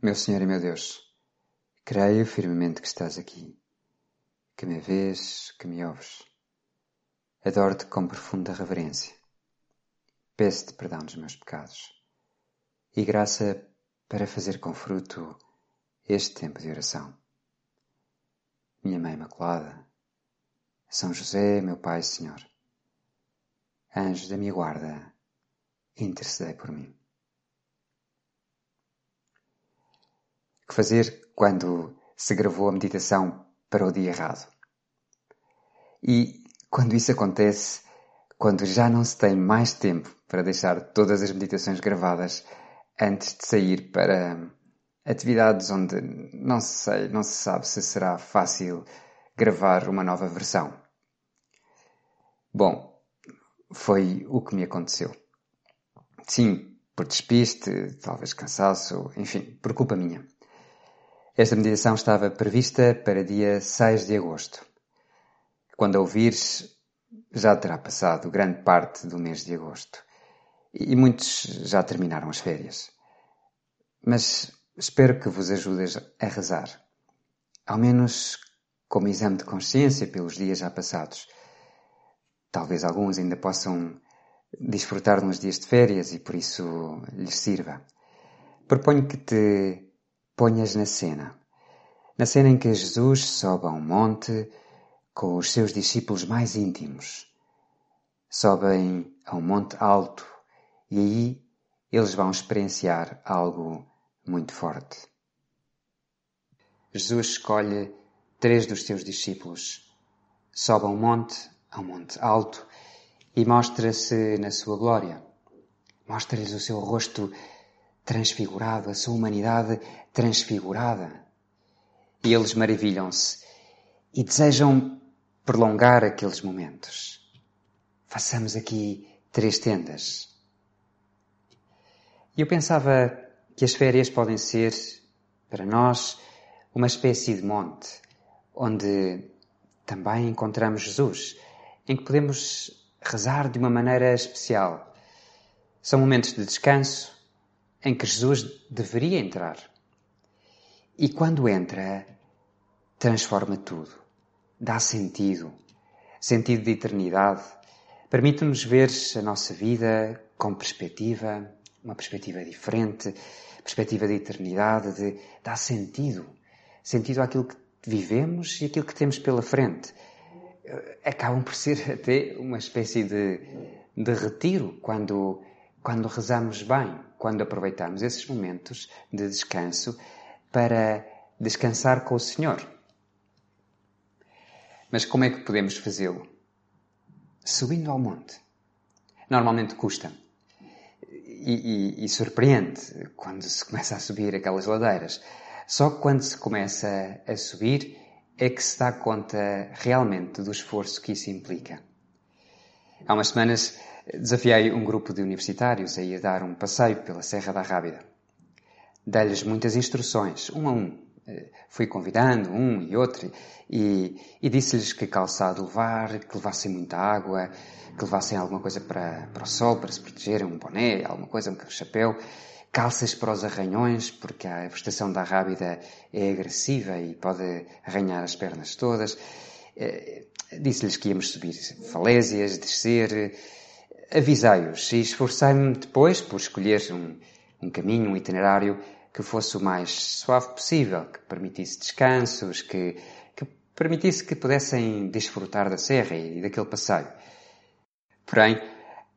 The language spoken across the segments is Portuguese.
Meu Senhor e meu Deus, creio firmemente que estás aqui, que me vês, que me ouves. Adoro-te com profunda reverência. Peço-te perdão dos meus pecados e graça para fazer com fruto este tempo de oração. Minha Mãe Imaculada, São José, meu Pai e Senhor, anjos da minha guarda, intercedei por mim. Que fazer quando se gravou a meditação para o dia errado. E quando isso acontece, quando já não se tem mais tempo para deixar todas as meditações gravadas antes de sair para atividades onde não se sei, não se sabe se será fácil gravar uma nova versão. Bom, foi o que me aconteceu. Sim, por despiste, talvez cansaço, enfim, por culpa minha. Esta meditação estava prevista para dia 6 de agosto. Quando a ouvires, já terá passado grande parte do mês de agosto. E muitos já terminaram as férias. Mas espero que vos ajudes a rezar. Ao menos como exame de consciência pelos dias já passados. Talvez alguns ainda possam desfrutar de uns dias de férias e por isso lhes sirva. Proponho que te ponhas na cena. Na cena em que Jesus sobe a um monte com os seus discípulos mais íntimos. Sobem a um monte alto e aí eles vão experienciar algo muito forte. Jesus escolhe três dos seus discípulos, sobe a um monte, a um monte alto, e mostra-se na sua glória. Mostra-lhes o seu rosto transfigurado, a sua humanidade transfigurada. E eles maravilham-se e desejam prolongar aqueles momentos. Façamos aqui três tendas. E eu pensava que as férias podem ser, para nós, uma espécie de monte, onde também encontramos Jesus, em que podemos rezar de uma maneira especial. São momentos de descanso, em que Jesus deveria entrar. E quando entra, transforma tudo, dá sentido, sentido de eternidade, permite-nos ver a nossa vida com perspectiva, uma perspectiva diferente, perspectiva de eternidade, de dá sentido, sentido àquilo que vivemos e aquilo que temos pela frente. Acabam por ser até uma espécie de, de retiro quando, quando rezamos bem, quando aproveitamos esses momentos de descanso para descansar com o Senhor. Mas como é que podemos fazê-lo? Subindo ao monte. Normalmente custa. E, e, e, surpreende quando se começa a subir aquelas ladeiras. Só quando se começa a subir é que se dá conta realmente do esforço que isso implica. Há umas semanas desafiei um grupo de universitários a ir dar um passeio pela Serra da Rábida. Dei-lhes muitas instruções, um a um. Eh, fui convidando um e outro e, e disse-lhes que calçado levar, que levassem muita água, que levassem alguma coisa para, para o sol, para se protegerem, um boné, alguma coisa, um chapéu, calças para os arranhões, porque a vegetação da Rábida é agressiva e pode arranhar as pernas todas. Disse-lhes que íamos subir falésias, descer, avisei-os e esforcei-me depois por escolher um, um caminho, um itinerário que fosse o mais suave possível, que permitisse descansos, que, que permitisse que pudessem desfrutar da serra e daquele passeio. Porém,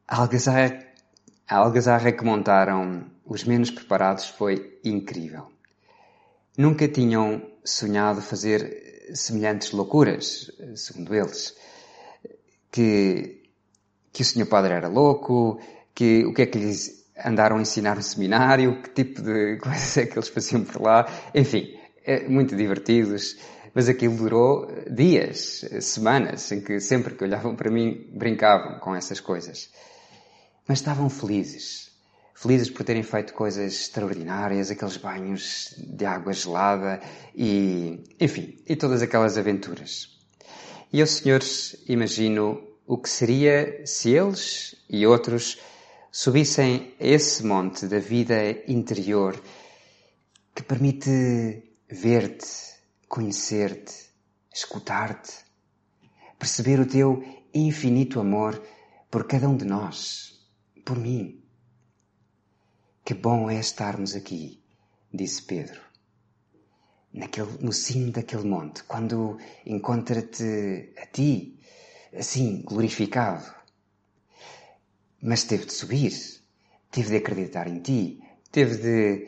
a algazarra, a algazarra que montaram os menos preparados foi incrível. Nunca tinham sonhado fazer semelhantes loucuras, segundo eles, que que o senhor padre era louco, que o que é que lhes andaram a ensinar no seminário, que tipo de coisas é que eles faziam por lá, enfim, é muito divertidos, mas aquilo durou dias, semanas, em que sempre que olhavam para mim brincavam com essas coisas. Mas estavam felizes. Felizes por terem feito coisas extraordinárias, aqueles banhos de água gelada e, enfim, e todas aquelas aventuras. E eu, senhores, imagino o que seria se eles e outros subissem esse monte da vida interior que permite ver-te, conhecer-te, escutar-te, perceber o teu infinito amor por cada um de nós, por mim. Que bom é estarmos aqui, disse Pedro, naquele, no cimo daquele monte, quando encontra-te a ti, assim, glorificado. Mas teve de subir, teve de acreditar em ti, teve de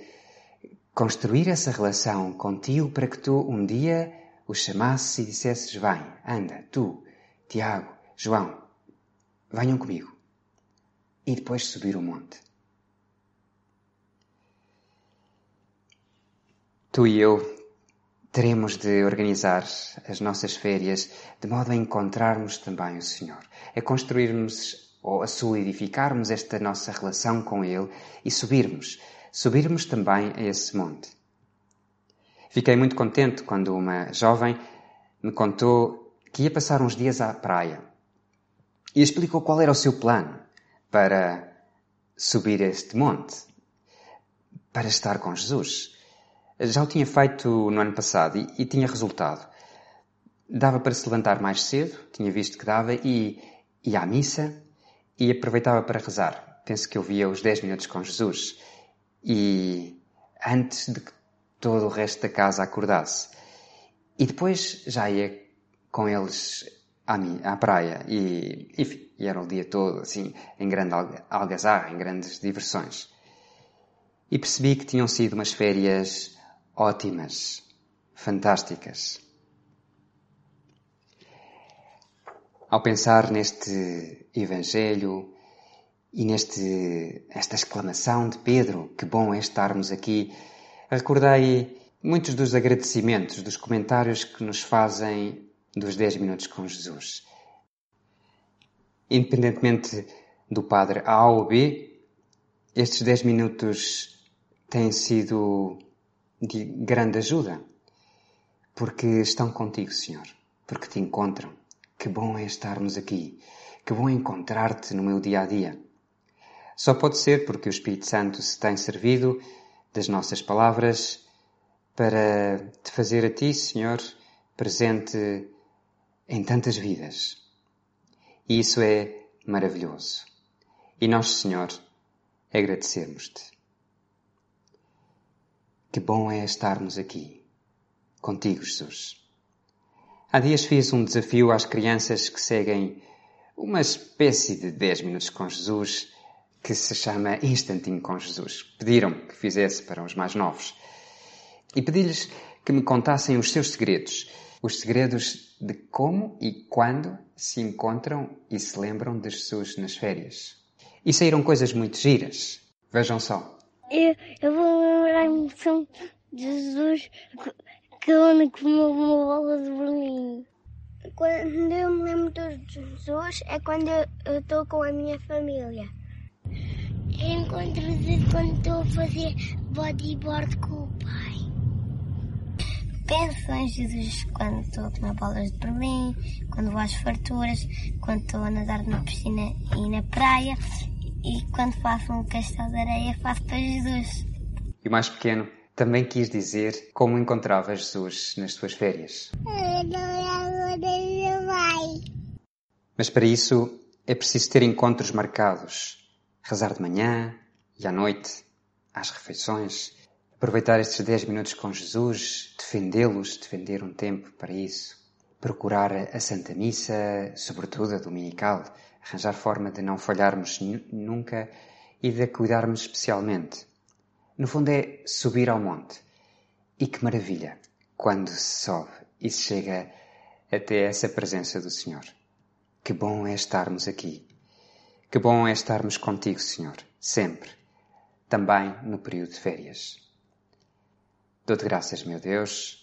construir essa relação contigo para que tu um dia o chamasses e dissesses: Vem, anda, tu, Tiago, João, venham comigo. E depois subir o monte. Tu e eu teremos de organizar as nossas férias de modo a encontrarmos também o Senhor, a construirmos ou a solidificarmos esta nossa relação com Ele e subirmos subirmos também a esse monte. Fiquei muito contente quando uma jovem me contou que ia passar uns dias à praia e explicou qual era o seu plano para subir este monte, para estar com Jesus. Já o tinha feito no ano passado e, e tinha resultado. Dava para se levantar mais cedo, tinha visto que dava, e ia à missa e aproveitava para rezar. Penso que eu via os 10 minutos com Jesus e antes de que todo o resto da casa acordasse. E depois já ia com eles à, à praia e, enfim, e era o dia todo assim, em grande algazarra, em grandes diversões. E percebi que tinham sido umas férias ótimas, fantásticas. Ao pensar neste Evangelho, e neste, esta exclamação de Pedro, que bom é estarmos aqui, recordei muitos dos agradecimentos, dos comentários que nos fazem dos 10 minutos com Jesus. Independentemente do padre A ou B, estes 10 minutos têm sido de grande ajuda, porque estão contigo, Senhor, porque te encontram. Que bom é estarmos aqui, que bom encontrar-te no meu dia a dia. Só pode ser porque o Espírito Santo se tem servido das nossas palavras para te fazer a ti, Senhor, presente em tantas vidas. E isso é maravilhoso. E nós, Senhor, agradecemos-te. Que bom é estarmos aqui, contigo, Jesus. Há dias fiz um desafio às crianças que seguem uma espécie de 10 minutos com Jesus que se chama Instantinho com Jesus. Pediram que fizesse para os mais novos. E pedi-lhes que me contassem os seus segredos. Os segredos de como e quando se encontram e se lembram de Jesus nas férias. E saíram coisas muito giras. Vejam só. Eu, eu vou lembrar-me de Jesus que eu comeu uma bola de Berlim. Quando eu me lembro de Jesus é quando eu estou com a minha família. Encontro-se quando estou a fazer bodyboard com o pai. Penso em Jesus quando estou a comer bolas de Berlim, quando vou às farturas, quando estou a nadar na piscina e na praia e quando faço um castelo de areia faço para Jesus. E mais pequeno também quis dizer como encontrava Jesus nas suas férias. Mas para isso é preciso ter encontros marcados rezar de manhã e à noite, às refeições, aproveitar estes 10 minutos com Jesus, defendê-los, defender um tempo para isso, procurar a Santa Missa, sobretudo a dominical, arranjar forma de não falharmos nunca e de cuidarmos especialmente. No fundo é subir ao monte. E que maravilha quando se sobe e se chega até essa presença do Senhor. Que bom é estarmos aqui que bom é estarmos contigo, Senhor, sempre, também no período de férias. Dou-te graças, meu Deus,